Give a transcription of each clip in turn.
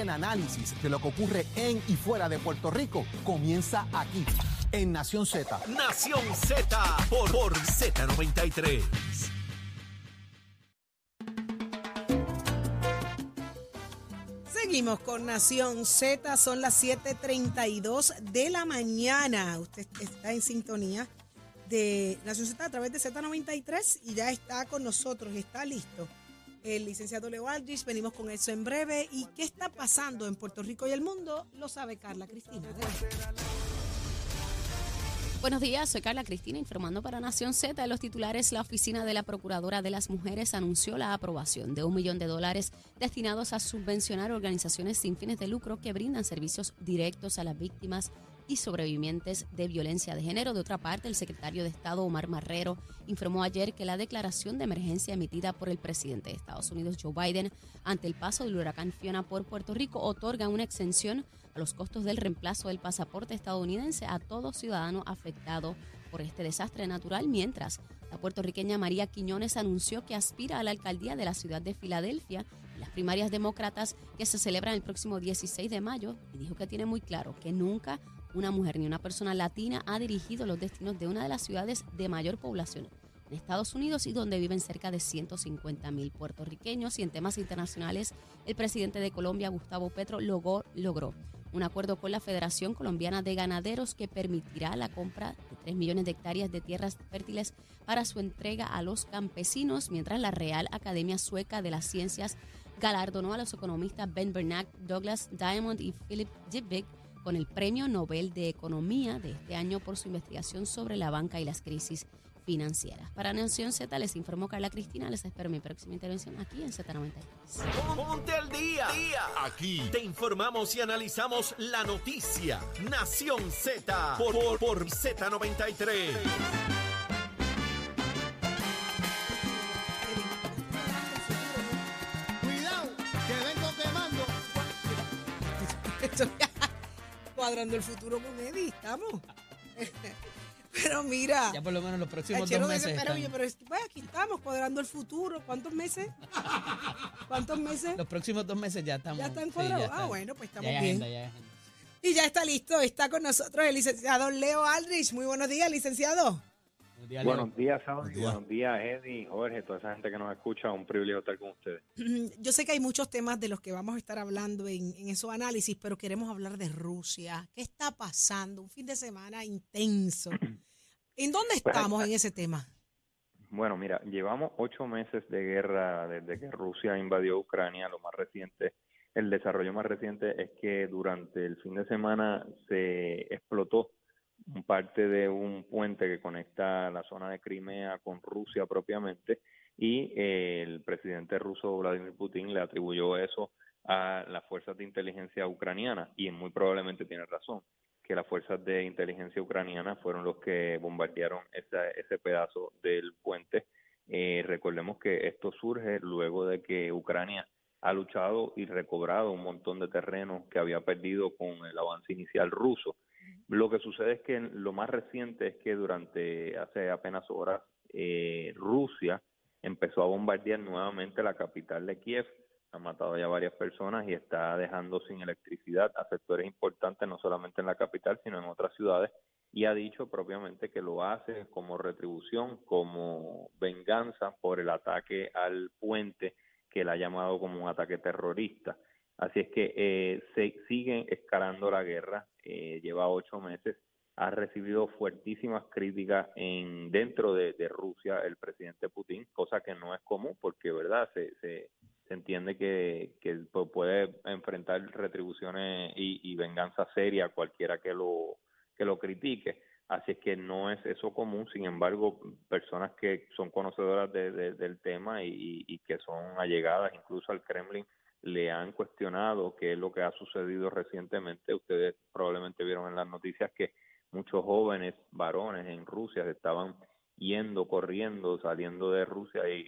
El análisis de lo que ocurre en y fuera de Puerto Rico comienza aquí, en Nación Z. Nación Z por, por Z93. Seguimos con Nación Z, son las 7:32 de la mañana. Usted está en sintonía de Nación Z a través de Z93 y ya está con nosotros, está listo. El licenciado Leo Aldrich, venimos con eso en breve. ¿Y qué está pasando en Puerto Rico y el mundo? Lo sabe Carla Cristina. Buenos días, soy Carla Cristina informando para Nación Z. De los titulares, la oficina de la Procuradora de las Mujeres anunció la aprobación de un millón de dólares destinados a subvencionar organizaciones sin fines de lucro que brindan servicios directos a las víctimas y sobrevivientes de violencia de género. De otra parte, el secretario de Estado Omar Marrero informó ayer que la declaración de emergencia emitida por el presidente de Estados Unidos Joe Biden ante el paso del huracán Fiona por Puerto Rico otorga una exención a los costos del reemplazo del pasaporte estadounidense a todo ciudadano afectado por este desastre natural, mientras la puertorriqueña María Quiñones anunció que aspira a la alcaldía de la ciudad de Filadelfia en las primarias demócratas que se celebran el próximo 16 de mayo y dijo que tiene muy claro que nunca una mujer ni una persona latina ha dirigido los destinos de una de las ciudades de mayor población en Estados Unidos y donde viven cerca de 150 mil puertorriqueños. Y en temas internacionales, el presidente de Colombia, Gustavo Petro, logró, un acuerdo con la Federación Colombiana de Ganaderos que permitirá la compra de 3 millones de hectáreas de tierras fértiles para su entrega a los campesinos, mientras la Real Academia Sueca de las Ciencias galardonó a los economistas Ben Bernanke, Douglas Diamond y Philip Dybvig con el Premio Nobel de Economía de este año por su investigación sobre la banca y las crisis financieras. Para Nación Z les informó Carla Cristina. Les espero mi próxima intervención aquí en Z93. Ponte al día. Aquí te informamos y analizamos la noticia. Nación Z por, por, por Z93. Cuidado, que vengo quemando. Cuadrando el futuro con Eddie, estamos. Pero mira. Ya por lo menos los próximos dos meses. desespera, están- pero es que, pues, aquí estamos cuadrando el futuro. ¿Cuántos meses? ¿Cuántos meses? los próximos dos meses ya estamos. ¿Ya están sí, cuadrados? ya ah, bueno, pues estamos bien. agenda, ya agenda. Y ya está listo, está con nosotros el licenciado Leo Aldrich. Muy buenos días, licenciado. Buenos días. Buenos días, Saudi. Buenos días, Eddie, Jorge, toda esa gente que nos escucha. Un privilegio estar con ustedes. Yo sé que hay muchos temas de los que vamos a estar hablando en, en esos análisis, pero queremos hablar de Rusia. ¿Qué está pasando? Un fin de semana intenso. ¿En dónde estamos en ese tema? Bueno, mira, llevamos ocho meses de guerra desde que Rusia invadió Ucrania. Lo más reciente, el desarrollo más reciente es que durante el fin de semana se explotó parte de un puente que conecta la zona de Crimea con Rusia propiamente y eh, el presidente ruso Vladimir Putin le atribuyó eso a las fuerzas de inteligencia ucranianas y muy probablemente tiene razón que las fuerzas de inteligencia ucranianas fueron los que bombardearon esa- ese pedazo del puente. Eh, recordemos que esto surge luego de que Ucrania ha luchado y recobrado un montón de terreno que había perdido con el avance inicial ruso. Lo que sucede es que lo más reciente es que durante hace apenas horas eh, Rusia empezó a bombardear nuevamente la capital de Kiev ha matado ya varias personas y está dejando sin electricidad a sectores importantes, no solamente en la capital, sino en otras ciudades, y ha dicho propiamente que lo hace como retribución, como venganza por el ataque al puente que él ha llamado como un ataque terrorista. Así es que eh, se sigue escalando la guerra, eh, lleva ocho meses, ha recibido fuertísimas críticas en dentro de, Rusia el presidente Putin, cosa que no es común porque, ¿verdad? Se, se, entiende que, que pu- puede enfrentar retribuciones y, y venganza seria a cualquiera que lo, que lo critique. Así es que no es eso común, sin embargo, personas que son conocedoras de- de- del tema y, y que son allegadas incluso al Kremlin le han cuestionado qué es lo que ha sucedido recientemente. Ustedes probablemente vieron en las noticias que muchos jóvenes varones en Rusia se estaban yendo, corriendo, saliendo de Rusia y,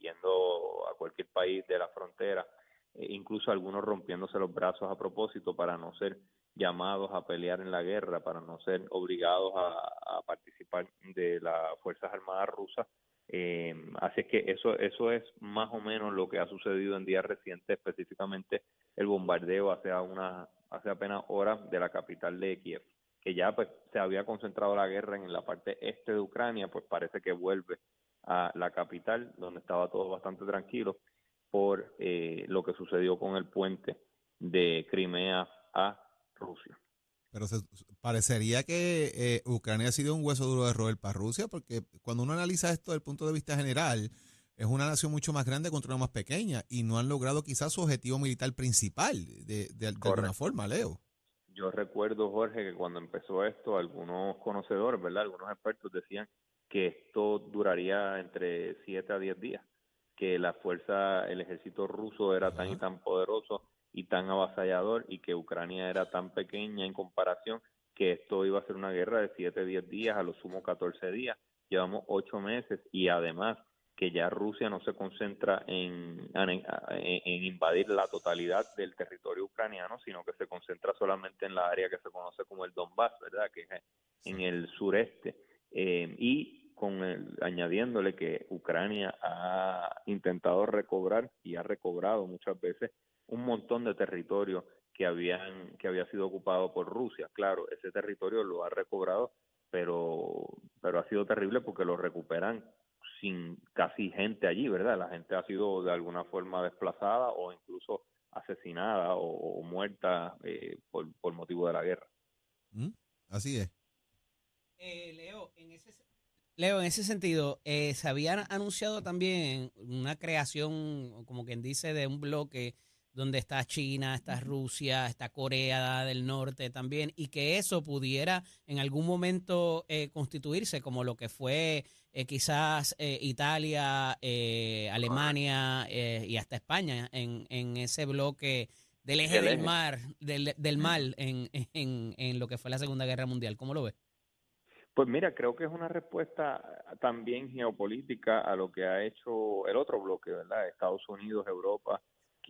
yendo a cualquier país de la frontera, eh, incluso algunos rompiéndose los brazos a propósito para no ser llamados a pelear en la guerra, para no ser obligados a participar de las Fuerzas Armadas rusas. Eh, así es que eso, eso es más o menos lo que ha sucedido en días recientes, específicamente el bombardeo hace, una, hace apenas horas de la capital de Kiev, que ya pues se había concentrado la guerra en la parte este de Ucrania, pues parece que vuelve a la capital, donde estaba todo bastante tranquilo, por eh, lo que sucedió con el puente de Crimea a Rusia. Pero se, parecería que eh, Ucrania ha sido un hueso duro de roer para Rusia, porque cuando uno analiza esto desde el punto de vista general, es una nación mucho más grande contra una más pequeña y no han logrado quizás su objetivo militar principal de, de, alguna forma, Leo. Yo recuerdo, Jorge, que cuando empezó esto, algunos conocedores, ¿verdad? Algunos expertos decían que esto duraría entre 7 a 10 días, que la fuerza, el ejército ruso era tan y tan poderoso y tan avasallador y que Ucrania era tan pequeña en comparación que esto iba a ser una guerra de 7, 10 días, a lo sumo 14 días. Llevamos 8 meses y además que ya Rusia no se concentra en, en, invadir la totalidad del territorio ucraniano, sino que se concentra solamente en la área que se conoce como el Donbass, ¿verdad? Que es en el sureste. Eh, y con el, añadiéndole que Ucrania ha intentado recobrar y ha recobrado muchas veces un montón de territorio que habían que había sido ocupado por Rusia. Claro, ese territorio lo ha recobrado, pero pero ha sido terrible porque lo recuperan sin casi gente allí, ¿verdad? La gente ha sido de alguna forma desplazada o incluso asesinada o, muerta eh, por, por, motivo de la guerra. Mm, así es. Eh, Leo, en ese, Leo, en ese sentido, eh, se había anunciado también una creación, como quien dice, de un bloque donde está China, está Rusia, está Corea del Norte también, y que eso pudiera en algún momento eh, constituirse como lo que fue eh, quizás eh, Italia, Alemania y hasta España en, en ese bloque del eje del mar, del, del mal en, en, en lo que fue la Segunda Guerra Mundial. ¿Cómo lo ves? Pues mira, creo que es una respuesta también geopolítica a lo que ha hecho el otro bloque, ¿verdad? Estados Unidos, Europa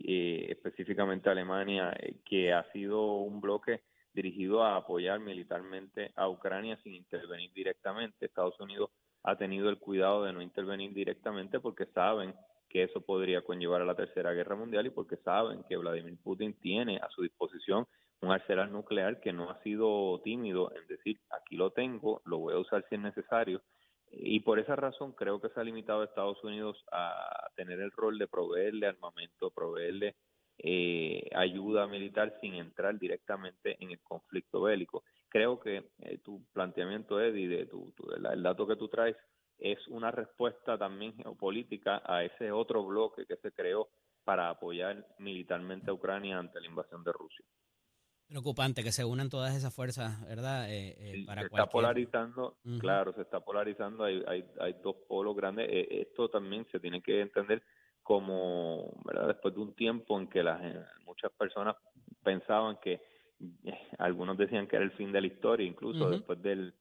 eh, específicamente Alemania, eh, que ha sido un bloque dirigido a apoyar militarmente a Ucrania sin intervenir directamente. Estados Unidos ha tenido el cuidado de no intervenir directamente porque saben que eso podría conllevar a la Tercera Guerra Mundial y porque saben que Vladimir Putin tiene a su disposición un arsenal nuclear que no ha sido tímido en decir aquí lo tengo, lo voy a usar si es necesario y por esa razón creo que se ha limitado a Estados Unidos a tener el rol de proveerle armamento, proveerle eh, ayuda militar sin entrar directamente en el conflicto bélico. Creo que eh, tu planteamiento, Eddie, de tu, el dato que tú traes, es una respuesta también geopolítica a ese otro bloque que se creó para apoyar militarmente a Ucrania ante la invasión de Rusia. Preocupante que se unan todas esas fuerzas, ¿verdad? Eh, eh, se está polarizando, claro, se está polarizando, hay, hay, hay dos polos grandes. Eh, esto también se tiene que entender como, ¿verdad? Después de un tiempo en que las, muchas personas pensaban que, algunos decían que era el fin de la historia, incluso después del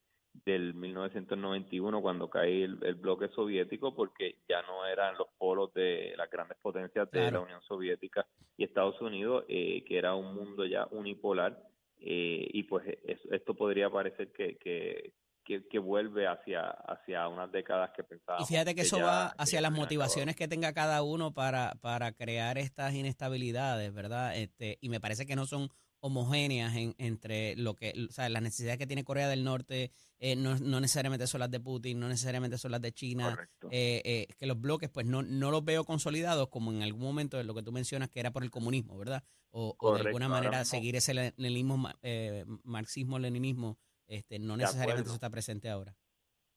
del 1991 cuando cae el, bloque soviético porque ya no eran los polos de las grandes potencias de la Unión Soviética y Estados Unidos eh, que era un mundo ya unipolar eh, y pues esto podría parecer que, que, que, vuelve hacia, hacia unas décadas que pensábamos. Y fíjate que, eso va hacia las motivaciones que tenga cada uno para, para crear estas inestabilidades, ¿verdad? Este, y me parece que no son homogéneas en, entre lo que, o sea, las necesidades que tiene Corea del Norte, eh, no, no, necesariamente son las de Putin, no necesariamente son las de China, eh, eh, que los bloques pues no, no los veo consolidados como en algún momento de lo que tú mencionas que era por el comunismo, ¿verdad? O, de alguna manera seguir ese leninismo, marxismo-leninismo, este, no necesariamente eso está presente ahora.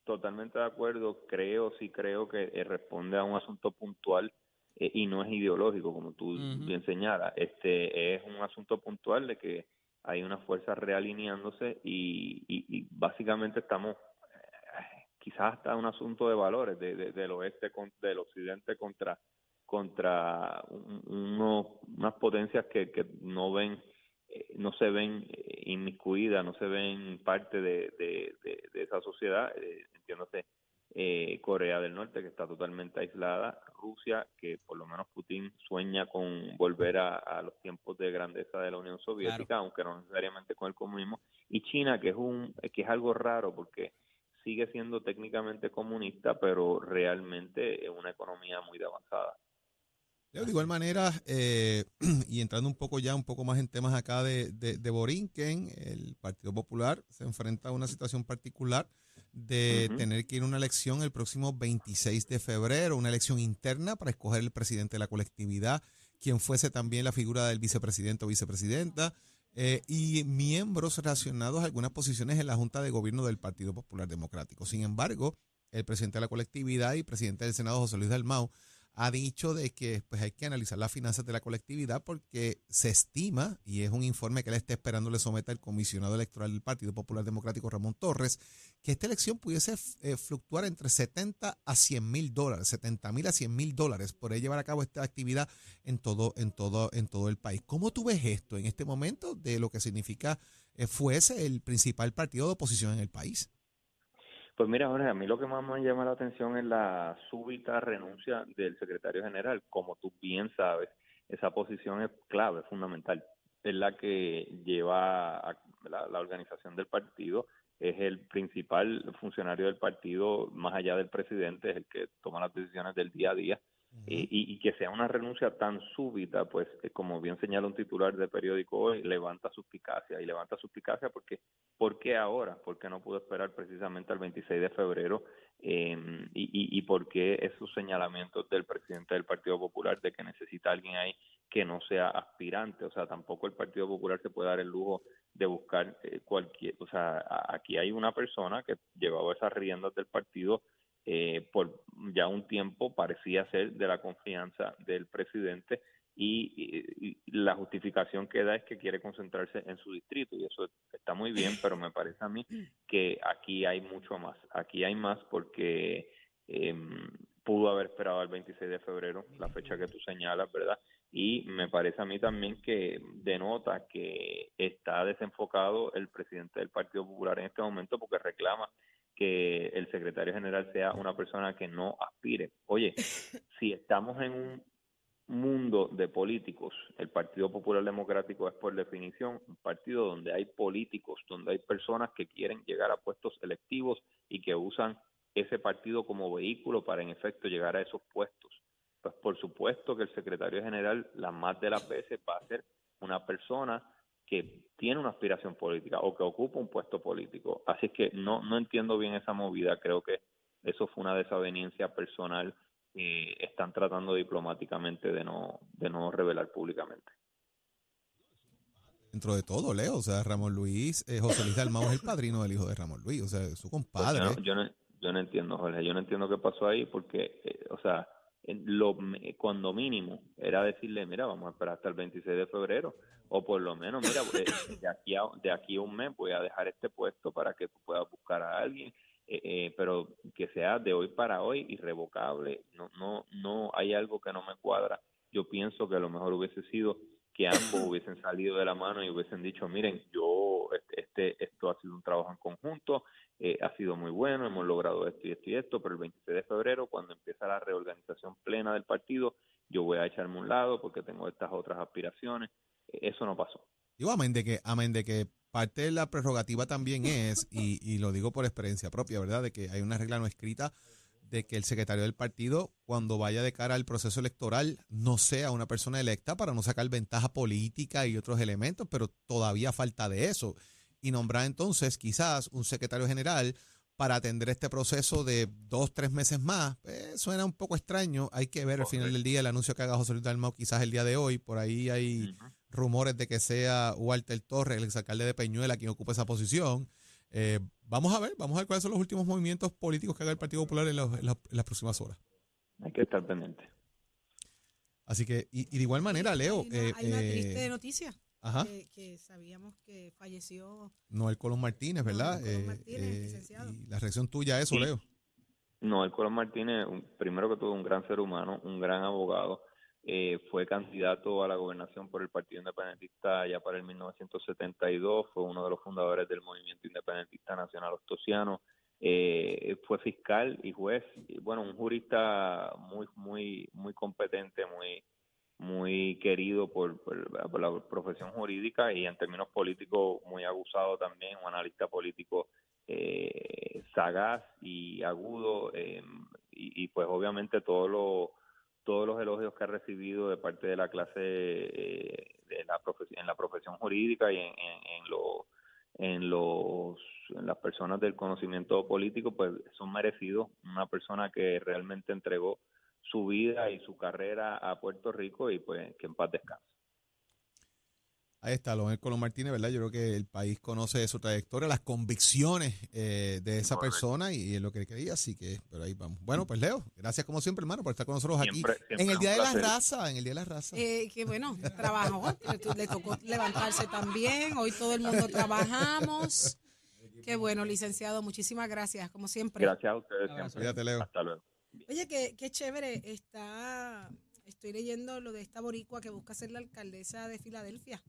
Totalmente de acuerdo, creo, sí creo que responde a un asunto puntual eh, y no es ideológico, como tú bien señalas. Este es un asunto puntual de que hay una fuerza realineándose y, y, básicamente estamos eh, quizás hasta un asunto de valores de, del oeste con, del occidente contra contra unas potencias que, que no ven eh, no se ven inmiscuidas no se ven parte de, de, de esa sociedad entiéndose eh, Corea del Norte, que está totalmente aislada, Rusia, que por lo menos Putin sueña con volver a, los tiempos de grandeza de la Unión Soviética, aunque no necesariamente con el comunismo, y China, que es, un, que es algo raro porque sigue siendo técnicamente comunista, pero realmente es una economía muy avanzada. De igual manera, eh, y entrando un poco ya, un poco más en temas acá de, de, de Borinquen, el Partido Popular se enfrenta a una situación particular de tener que ir a una elección el próximo 26 de febrero, una elección interna para escoger el presidente de la colectividad, quien fuese también la figura del vicepresidente o vicepresidenta, eh, y miembros relacionados a algunas posiciones en la Junta de Gobierno del Partido Popular Democrático. Sin embargo, el presidente de la colectividad y presidente del Senado, José Luis Dalmau, ha dicho de que pues, hay que analizar las finanzas de la colectividad porque se estima, y es un informe que él está esperando le someta el comisionado electoral del Partido Popular Democrático, Ramón Torres, que esta elección pudiese eh, fluctuar entre 70 a 100 mil dólares, 70 mil a 100 mil dólares, por llevar a cabo esta actividad en todo, en todo, en todo el país. ¿Cómo tú ves esto en este momento de lo que significa eh, fuese el principal partido de oposición en el país? Pues mira, Jorge, a mí lo que más me llama la atención es la súbita renuncia del secretario general. Como tú bien sabes, esa posición es clave, fundamental. Es la que lleva la organización del partido, es el principal funcionario del partido, más allá del presidente, es el que toma las decisiones del día a día. Y, y que sea una renuncia tan súbita, pues eh, como bien señala un titular de periódico hoy, levanta suspicacia y levanta suspicacia porque ¿por qué ahora? ¿Por qué no pudo esperar precisamente al 26 de febrero? Eh, y, y, por qué esos señalamientos del presidente del Partido Popular de que necesita alguien ahí que no sea aspirante? O sea, tampoco el Partido Popular se puede dar el lujo de buscar eh, cualquier, o sea, aquí hay una persona que llevaba esas riendas del partido eh, por ya un tiempo parecía ser de la confianza del presidente y, la justificación que da es que quiere concentrarse en su distrito y eso está muy bien, pero me parece a mí que aquí hay mucho más. Aquí hay más porque eh, pudo haber esperado el 26 de febrero, la fecha que tú señalas, ¿verdad? Y me parece a mí también que denota que está desenfocado el presidente del Partido Popular en este momento porque reclama que el secretario general sea una persona que no aspire. Oye, si estamos en un mundo de políticos, el Partido Popular Democrático es por definición un partido donde hay políticos, donde hay personas que quieren llegar a puestos electivos y que usan ese partido como vehículo para en efecto llegar a esos puestos. Pues por supuesto que el secretario general, la más de las veces, va a ser una persona que tiene una aspiración política o que ocupa un puesto político. Así que no, no entiendo bien esa movida. Creo que eso fue una desaveniencia personal que están tratando diplomáticamente de no, de no revelar públicamente. Dentro de todo, Leo, o sea, Ramón Luis, eh, José Luis Dalmau es el padrino del hijo de Ramón Luis, o sea, su Pues compadre. yo, no, yo, no, yo no entiendo, Jorge, yo no entiendo qué pasó ahí porque, eh, o sea, lo cuando mínimo era decirle, mira, vamos a esperar hasta el 26 de febrero o por lo menos, mira, eh, de aquí a, de aquí a un mes voy a dejar este puesto para que tú puedas buscar a alguien, eh, eh, pero que sea de hoy para hoy irrevocable. No, no, no hay algo que no me cuadra. Yo pienso que a lo mejor hubiese sido que ambos hubiesen salido de la mano y hubiesen dicho, miren, yo, este, este esto ha sido un trabajo en conjunto, eh, ha sido muy bueno, hemos logrado esto y esto y esto, pero el 26 de febrero, cuando empieza la reorganización plena del partido, yo voy a echarme un lado porque tengo estas otras aspiraciones. Eh, Eso no pasó. Digo, amén de que, amén de que parte de la prerrogativa también es, y, y lo digo por experiencia propia, ¿verdad? De que hay una regla no escrita de que el secretario del partido, cuando vaya de cara al proceso electoral, no sea una persona electa para no sacar ventaja política y otros elementos, pero todavía falta de eso. Y nombrar entonces quizás un secretario general para atender este proceso de dos, tres meses más, pues, suena un poco extraño. Hay que ver al final del día el anuncio que haga José Luis Dalmau quizás el día de hoy. Por ahí hay rumores de que sea Walter Torres, el exalcalde de Peñuela, quien ocupe esa posición. Eh, vamos a ver, vamos a ver cuáles son los últimos movimientos políticos que haga el Partido Popular en, los- en las- en las próximas horas. Hay que estar pendiente. Así que, y, y de igual manera, Leo, Hay una, eh, hay una eh, triste noticia. ajá, Que, que sabíamos que falleció. Noel Colón Martínez, ¿verdad? Noel Colón Eh, Martínez, eh, licenciado. y la reacción tuya a eso, Sí. Leo. No, el Colón Martínez, un- primero que todo, un gran ser humano, un gran abogado. Eh, fue candidato a la gobernación por el Partido Independentista ya para el 1972. Fue uno de los fundadores del Movimiento Independentista Nacional Ostosiano. eh, fue fiscal y juez. Y, bueno, un jurista muy, muy, muy competente, muy, muy querido por, la profesión jurídica y en términos políticos muy abusado también, un analista político eh, sagaz y agudo eh, y, y, pues obviamente todo lo todos los elogios que ha recibido de parte de la clase eh, de la en la profesión jurídica y en, en, en, en los en las personas del conocimiento político pues son merecidos. Una persona que realmente entregó su vida y su carrera a Puerto Rico y pues que en paz descanse Ahí está, Loel Colón Martínez, ¿verdad? Yo creo que el país conoce su trayectoria, las convicciones eh, de esa persona y, es lo que quería, así que, pero ahí vamos. Bueno, pues Leo, gracias como siempre, hermano, por estar con nosotros aquí. en el Día de la Raza, en el Día de la Raza. Eh, que bueno, trabajó, le tocó levantarse también, hoy todo el mundo trabajamos. Qué bueno, licenciado, muchísimas gracias, como siempre. Gracias a ustedes siempre. Leo. Hasta luego. Oye, qué, qué chévere, está, estoy leyendo lo de esta boricua que busca ser la alcaldesa de Filadelfia.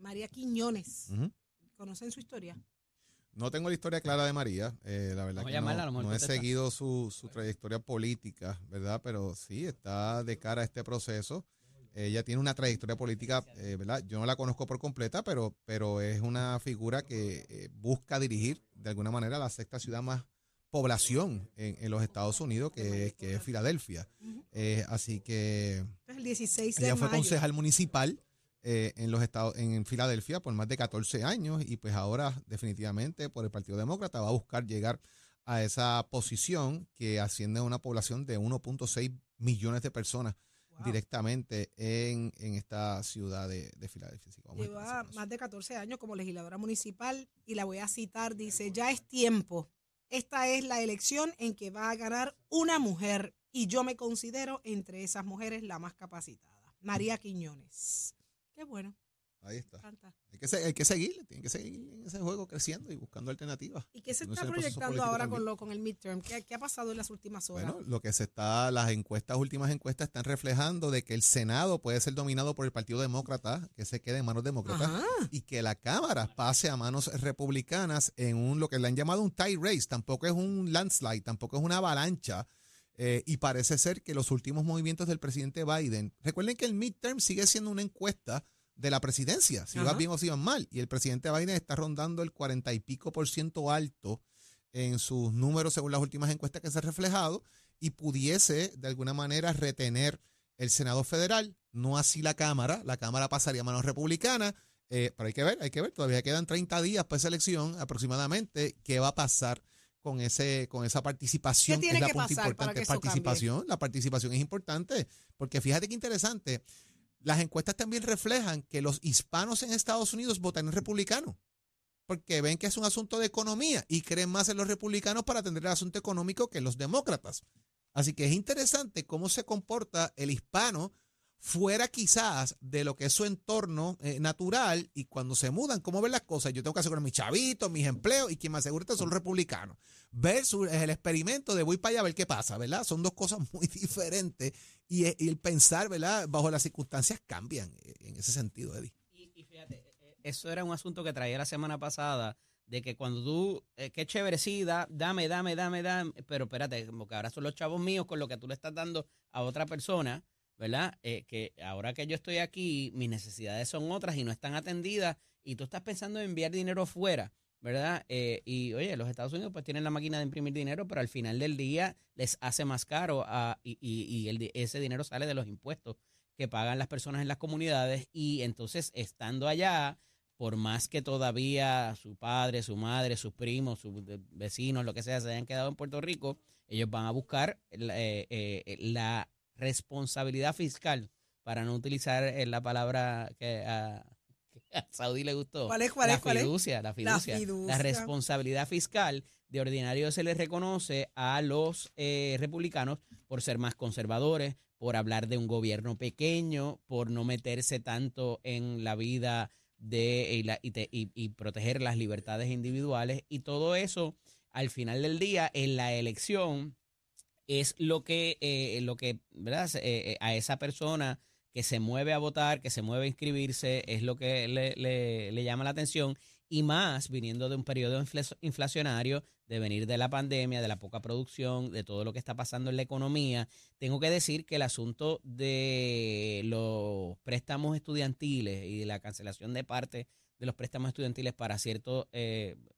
María Quiñones. ¿Conocen su historia? No tengo la historia clara de María, eh, la verdad que no, he seguido su, trayectoria política, ¿verdad? Pero sí, está de cara a este proceso. Ella tiene una trayectoria política, eh, ¿verdad? Yo no la conozco por completa, pero, pero es una figura que eh, busca dirigir de alguna manera la sexta ciudad más población en, los Estados Unidos, que, es, que es Filadelfia. así que el 16 ella fue concejal municipal eh, en los estados en Filadelfia por más de 14 años y pues ahora definitivamente por el Partido Demócrata va a buscar llegar a esa posición que asciende a una población de 1.6 millones de personas directamente en, esta ciudad de, Filadelfia. Lleva más de 14 años como legisladora municipal y la voy a citar, dice, ya es tiempo. Esta es la elección en que va a ganar una mujer y yo me considero entre esas mujeres la más capacitada. María Quiñones. Qué bueno. Ahí está. Hay que, hay que seguir, tiene que seguir en ese juego creciendo y buscando alternativas. ¿Y qué se está proyectando ahora con, lo, con el midterm? ¿Qué, ¿Qué, ha pasado en las últimas horas? Bueno, lo que se está, las encuestas, últimas encuestas están reflejando de que el Senado puede ser dominado por el Partido Demócrata, que se quede en manos demócratas, y que la Cámara pase a manos republicanas en un lo que le han llamado un tie race. Tampoco es un landslide, tampoco es una avalancha. Eh, y parece ser que los últimos movimientos del presidente Biden, recuerden que el midterm sigue siendo una encuesta de la presidencia, si va bien o si va mal. Y el presidente Biden está rondando el cuarenta y pico por ciento alto en sus números según las últimas encuestas que se han reflejado y pudiese de alguna manera retener el Senado federal, no así la Cámara, la Cámara pasaría a manos republicanas, eh, pero hay que ver, hay que ver, todavía quedan 30 días para esa elección aproximadamente, qué va a pasar con ese con esa participación ¿Qué tiene es la que importante. participación la participación es importante porque fíjate qué interesante las encuestas también reflejan que los hispanos en Estados Unidos votan en republicano, porque ven que es un asunto de economía y creen más en los republicanos para atender el asunto económico que los demócratas. Así que es interesante cómo se comporta el hispano fuera quizás de lo que es su entorno eh, natural y cuando se mudan, cómo ven las cosas. Yo tengo que asegurar mis chavitos, mis empleos y quien me asegura son los republicanos. Versus el experimento de voy para allá a ver qué pasa, ¿verdad? Son dos cosas muy diferentes y, el pensar, ¿verdad? Bajo las circunstancias cambian eh, en ese sentido, Eddie. Y, fíjate, eh, eso era un asunto que traía la semana pasada de que cuando tú, qué chévere, sí, dame, dame, dame, dame, pero espérate, como que ahora son los chavos míos con lo que tú le estás dando a otra persona ¿verdad? Eh, que ahora que yo estoy aquí, mis necesidades son otras y no están atendidas y tú estás pensando en enviar dinero fuera, ¿verdad? Eh, y oye, los Estados Unidos pues tienen la máquina de imprimir dinero, pero al final del día les hace más caro a, y, y, ese dinero sale de los impuestos que pagan las personas en las comunidades y entonces estando allá, por más que todavía su padre, su madre, sus primos, sus vecinos, lo que sea, se hayan quedado en Puerto Rico, ellos van a buscar la eh, responsabilidad fiscal, para no utilizar eh, la palabra que a, Saudi le gustó. ¿Cuál es? ¿Cuál la es? ¿Cuál fiducia, La fiducia, la responsabilidad fiscal de ordinario se le reconoce a los eh, republicanos por ser más conservadores, por hablar de un gobierno pequeño, por no meterse tanto en la vida de y, la, y, proteger las libertades individuales y todo eso al final del día en la elección es lo que, eh, lo que ¿verdad? Eh, eh, a esa persona que se mueve a votar, que se mueve a inscribirse, es lo que le, le, llama la atención. Y más viniendo de un periodo inflacionario, de venir de la pandemia, de la poca producción, de todo lo que está pasando en la economía. Tengo que decir que el asunto de los préstamos estudiantiles y de la cancelación de parte de los préstamos estudiantiles para cierto,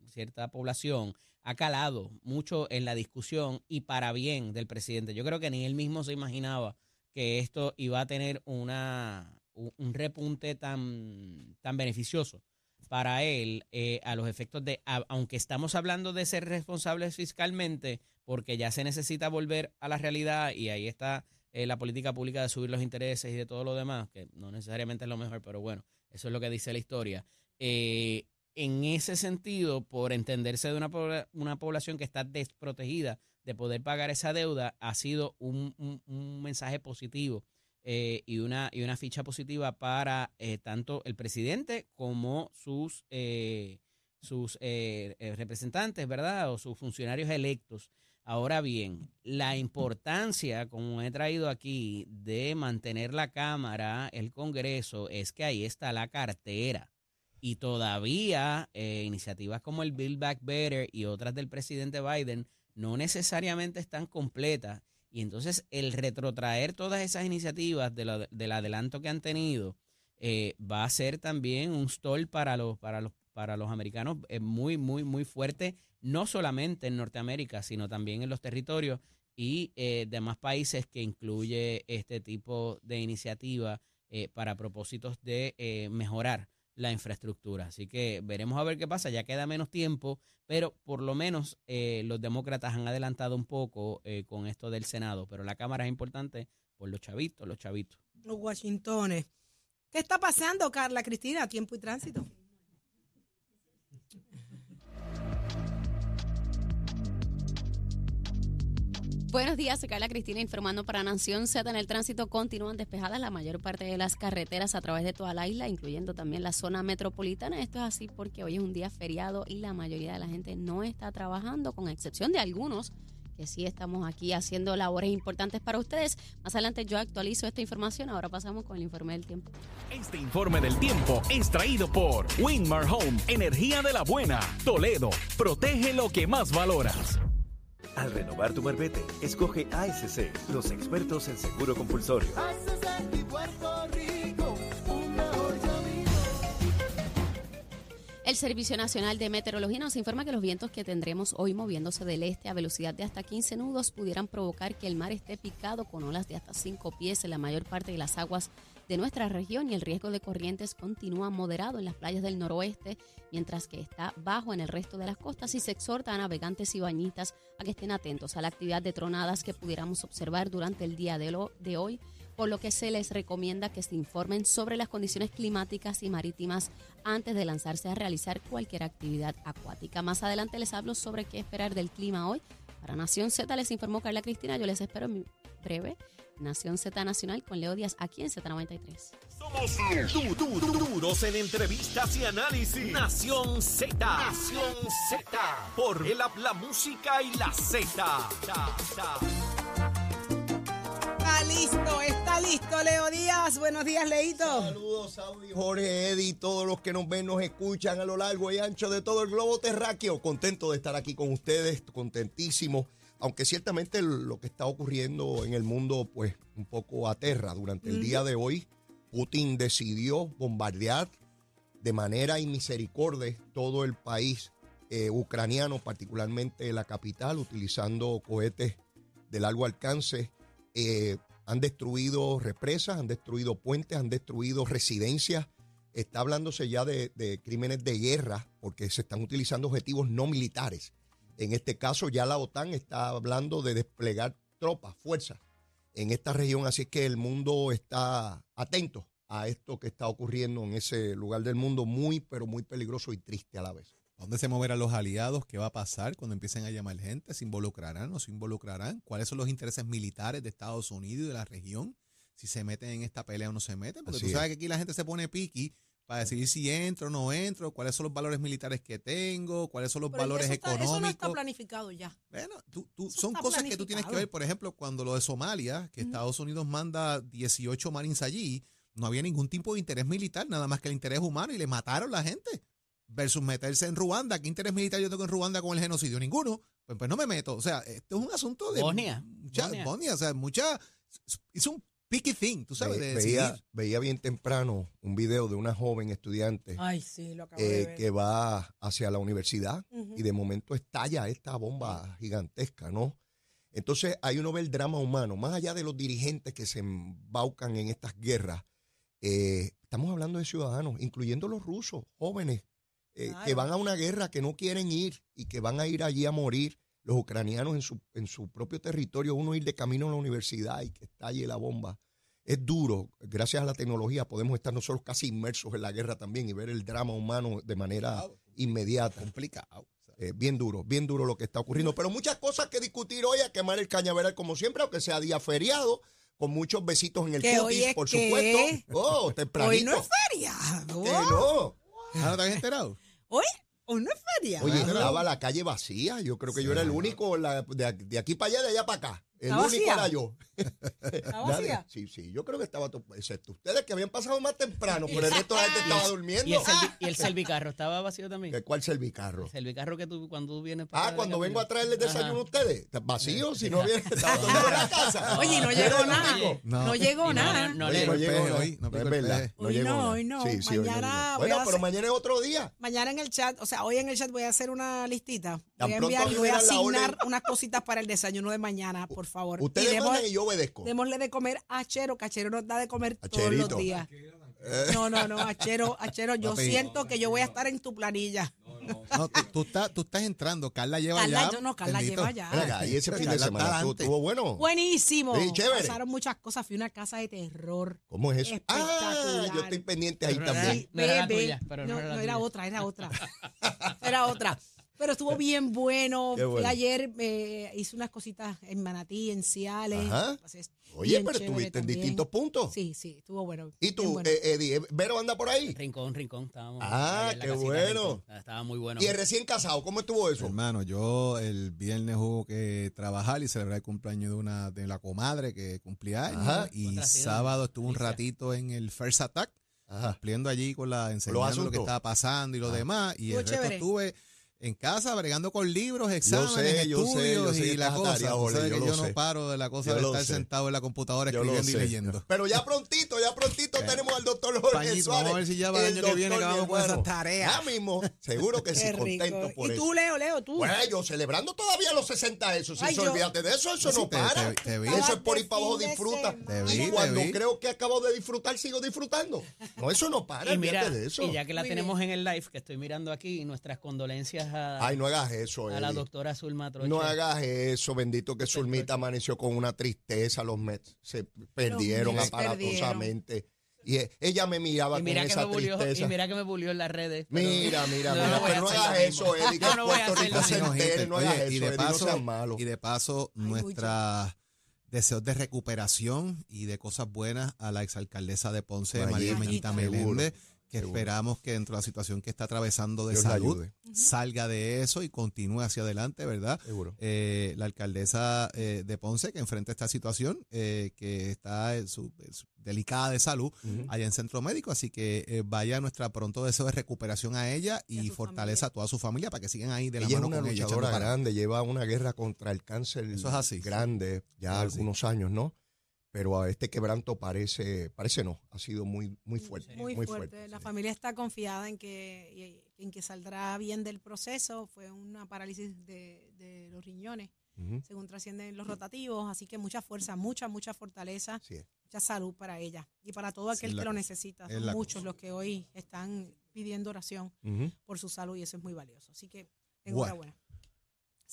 cierta población ha calado mucho en la discusión y para bien del presidente. Yo creo que ni él mismo se imaginaba que esto iba a tener una, un un repunte tan, tan beneficioso para él eh, a los efectos de, aunque estamos hablando de ser responsables fiscalmente, porque ya se necesita volver a la realidad y ahí está eh, la política pública de subir los intereses y de todo lo demás, que no necesariamente es lo mejor, pero bueno, eso es lo que dice la historia. Eh, en ese sentido, por entenderse de una, una población que está desprotegida de poder pagar esa deuda, ha sido un, un- mensaje positivo eh, y, una, y una ficha positiva para eh, tanto el presidente como sus, eh, sus eh, representantes, ¿verdad? O sus funcionarios electos. Ahora bien, la importancia, como he traído aquí, de mantener la Cámara, el Congreso, es que ahí está la cartera. Y todavía eh, iniciativas como el Build Back Better y otras del presidente Biden no necesariamente están completas. Y entonces el retrotraer todas esas iniciativas del adelanto que han tenido eh, va a ser también un stall para los, para los, para los americanos eh, muy, muy, muy fuerte, no solamente en Norteamérica, sino también en los territorios y eh, demás países que incluye este tipo de iniciativa para propósitos de mejorar la infraestructura. Así que veremos a ver qué pasa, ya queda menos tiempo, pero por lo menos eh, los demócratas han adelantado un poco eh, con esto del Senado, pero la Cámara es importante por los chavitos, los chavitos. Los Washingtones. ¿Qué está pasando, Carla Cristina? Tiempo y tránsito. Buenos días, soy Carla Cristina informando para Nación Z. En el tránsito continúan despejadas la mayor parte de las carreteras a través de toda la isla, incluyendo también la zona metropolitana. Esto es así porque hoy es un día feriado y la mayoría de la gente no está trabajando, con excepción de algunos que sí estamos aquí haciendo labores importantes para ustedes. Más adelante yo actualizo esta información. Ahora pasamos con el informe del tiempo. Este informe del tiempo es traído por Winmar Home, energía de la buena. Toledo, protege lo que más valoras. Al renovar tu marbete, escoge ASC, los expertos en seguro compulsorio. El Servicio Nacional de Meteorología nos informa que los vientos que tendremos hoy moviéndose del este a velocidad de hasta 15 nudos pudieran provocar que el mar esté picado con olas de hasta 5 pies en la mayor parte de las aguas de nuestra región y el riesgo de corrientes continúa moderado en las playas del noroeste, mientras que está bajo en el resto de las costas y se exhorta a navegantes y bañistas a que estén atentos a la actividad de tronadas que pudiéramos observar durante el día de, lo- de hoy por lo que se les recomienda que se informen sobre las condiciones climáticas y marítimas antes de lanzarse a realizar cualquier actividad acuática. Más adelante les hablo sobre qué esperar del clima hoy. Para Nación Z les informó Carla Cristina. Yo les espero en mi breve Nación Z Nacional con Leo Díaz aquí en Z93. Somos du- du- du- duros en entrevistas y análisis. Nación Z. Nación Z. Por el la música y la Z. Está listo, está listo, Leo Díaz. Buenos días, Leito. Saludos, Saudi, Jorge, Eddie, todos los que nos ven, nos escuchan a lo largo y ancho de todo el globo terráqueo. Contento de estar aquí con ustedes, contentísimo. Aunque ciertamente lo que está ocurriendo en el mundo, pues un poco aterra. Durante el día de hoy, Putin decidió bombardear de manera inmisericordia todo el país eh, ucraniano, particularmente la capital, utilizando cohetes de largo alcance. Eh, han destruido represas, han destruido puentes, han destruido residencias. Está hablándose ya de, de crímenes de guerra porque se están utilizando objetivos no militares. En este caso ya la OTAN está hablando de desplegar tropas, fuerzas en esta región, así que el mundo está atento a esto que está ocurriendo en ese lugar del mundo muy, pero muy peligroso y triste a la vez. ¿Dónde se moverán los aliados? ¿Qué va a pasar cuando empiecen a llamar gente? ¿Se involucrarán o no se involucrarán? ¿Cuáles son los intereses militares de Estados Unidos y de la región? Si se meten en esta pelea o no se meten. Porque Así tú sabes es. que aquí la gente se pone piqui para decidir si entro o no entro, cuáles son los valores militares que tengo, cuáles son los Pero valores eso, está- eso no está económicos. planificado ya. Bueno, tú- tú- son cosas que tú tienes que ver. Por ejemplo, cuando lo de Somalia, que. Estados Unidos manda 18 marines allí, no había ningún tipo de interés militar, nada más que el interés humano y le mataron la gente. Versus meterse en Ruanda. ¿Qué interés militar yo tengo en Ruanda con el genocidio? Ninguno. Pues, pues no me meto. O sea, esto es un asunto de. Bosnia, Mucha, Bosnia. Bosnia, o sea, mucha. Es un picky thing, tú sabes, Ve- de veía, decidir. veía bien temprano un video de una joven estudiante Ay, sí, lo acabo eh, de ver. que va hacia la universidad y de momento estalla esta bomba gigantesca, ¿no? Entonces, ahí uno ve el drama humano, más allá de los dirigentes que se embaucan en estas guerras. eh, estamos hablando de ciudadanos, incluyendo los rusos, jóvenes, eh, Claro. que van a una guerra que no quieren ir y que van a ir allí a morir. Los ucranianos en su, en su propio territorio, uno ir de camino a la universidad y que estalle la bomba. Es duro. Gracias a la tecnología podemos estar nosotros casi inmersos en la guerra también y ver el drama humano de manera inmediata. Complicado. Eh, bien duro, bien duro lo que está ocurriendo. Pero muchas cosas que discutir hoy, a quemar el cañaveral como siempre, aunque sea día feriado, con muchos besitos en el cutis, por que- supuesto. Oh, tempranito. Hoy no es feriado. Que no. ¿No te habías enterado? Hoy, es feriado. Oye, estaba la calle vacía. Yo creo que yo era el único la- de, de aquí para allá, de allá para acá. El ¿Está único vacía? era yo. ¿Está Nadie- vacía? Sí, sí, yo creo que estaba todo, excepto ustedes que habían pasado más temprano, pero el resto de la gente estaba durmiendo. Y el, servi- y el servicarro estaba vacío también. ¿De ¿Cuál servicarro? El servicarro que tú cuando tú vienes para Ah, acá de cuando vengo a traerles desayuno a ustedes. ¿Está Vacío, si no viene, estaba todo en la casa. Oye, y no llegó nada. No, No. llegó Y no, nada. no, no Oye, le- no el llegó nada. hoy, no No picó es el verdad. peje. No Hoy llegó no, nada. hoy no. Sí, sí, hoy no Mañana llegó. voy Bueno, a pero hacer- mañana es otro día. Mañana en el chat, o sea, hoy en el chat voy a hacer una listita. Tan Voy a pronto enviar, voy a liberan la orden. asignar unas cositas para el desayuno de mañana, por favor. Ustedes y mandan y yo obedezco. démosle de comer a Chero, que Achero nos da de comer todos Acherito. los días. No, no, no, Achero, Achero, yo Papi. siento que yo voy a estar en tu planilla. No, tú, tú estás, tú estás entrando. Carla lleva Carla, ya. yo no, Carla bendito. lleva ya. Y ese fin de Carla está semana ¿tú- adelante. estuvo bueno. Buenísimo. Sí, chévere. Pasaron muchas cosas. Fui a una casa de terror. ¿Cómo es eso? Ah, Espectacular. yo estoy pendiente ahí Pero era- también. No era la Bebé. tuya, pero no era la tuya. otra, era otra. Era otra. Pero estuvo bien bueno. Qué Fui bueno. ayer, eh, hice unas cositas en Manatí, en Ciales. Ajá. Oye, pero estuviste en distintos puntos. Sí, sí, estuvo bueno. ¿Y tú, bueno. eh, Eddie, ¿Vero anda por ahí? Rincón, rincón. Estábamos Ah, qué casita bueno. Rincón. Estaba muy bueno. Y el recién casado, ¿cómo estuvo eso? Hermano, yo el viernes hubo que trabajar y celebrar el cumpleaños de una de la comadre que cumplía años. Ajá. Y sábado estuve un ratito en el First Attack, Ajá. cumpliendo allí con la enseñando lo que estaba pasando y lo Ah. demás. Y el resto chévere. estuve en casa bregando con libros, exámenes, sé, yo sé, yo estudios sé y la cosa. Ole, yo que no paro de la cosa Yo de estar sé. sentado en la computadora escribiendo y leyendo. Pero ya prontito, ya prontito tenemos al doctor Jorge Pañito, Suárez. vamos a ver si ya para el año que viene acabamos con esas tareas. Ya mismo, seguro que sí, contento por y eso. tú, Leo, Leo, tú. Bueno, yo celebrando todavía los 60 eso, si se olvídate de eso, eso no para. eso es por ir para abajo, disfruta. y cuando creo que acabo de disfrutar, sigo disfrutando. No, eso no para, Y mira, olvídate de eso. y ya que la tenemos en el live, que estoy mirando aquí, nuestras condolencias a, Ay, no hagas eso, a la Eddie. doctora Zulma Troche. No hagas eso, bendito que. Zulmita amaneció con una tristeza. Los Mets se perdieron Mets aparatosamente. Y eh, ella me miraba y mira, con que esa me bulió, tristeza. y mira que me bulió en las redes. pero- Mira, mira, No, mira, no voy a pero no hacer hagas eso. Eddie, que No, no voy a Puerto Rico se entere, no hagas Oye, eso, y de Eddie, no paso, seas malo. y de paso nuestra deseos de recuperación y de cosas buenas a la exalcaldesa de Ponce. María Meñita Mayita. Meléndez, que seguro. esperamos que dentro de la situación que está atravesando de Dios salud salga de eso y continúe hacia adelante, ¿verdad? Seguro. Eh, la alcaldesa eh, de Ponce que enfrenta esta situación, eh, que está en su, en su- delicada de salud allá en Centro Médico, así que eh, vaya nuestra pronto deseo de recuperación a ella Y y, fortaleza a toda su familia para que sigan ahí de la Ella es mano una con ella. luchadora grande, lleva una guerra contra el cáncer Eso es así. grande, ya es así. algunos años, ¿no? Pero a este quebranto parece, parece no, ha sido muy, muy fuerte. Muy, Muy, fuerte. fuerte. La sí. familia está confiada en que, en que saldrá bien del proceso. Fue una parálisis de, de los riñones, según trascienden los rotativos. Así que mucha fuerza, mucha, mucha fortaleza, es. mucha salud para ella y para todo Sí, aquel la que lo necesita. Es Son muchos cosa. los que hoy están pidiendo oración por su salud y eso es muy valioso. Así que Bueno.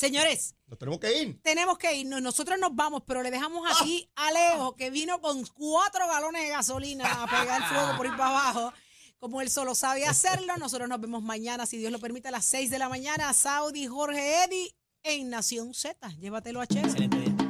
Señores, Nos tenemos que ir. tenemos que irnos. Nosotros nos vamos, pero le dejamos aquí a Leo, que vino con cuatro galones de gasolina a pegar fuego por ir para abajo. Como él solo sabe hacerlo, nosotros nos vemos mañana, si Dios lo permite, a las 6 de la mañana. Saudi, Jorge Eddy en Nación Z. Llévatelo a Chelsea. Excelente día.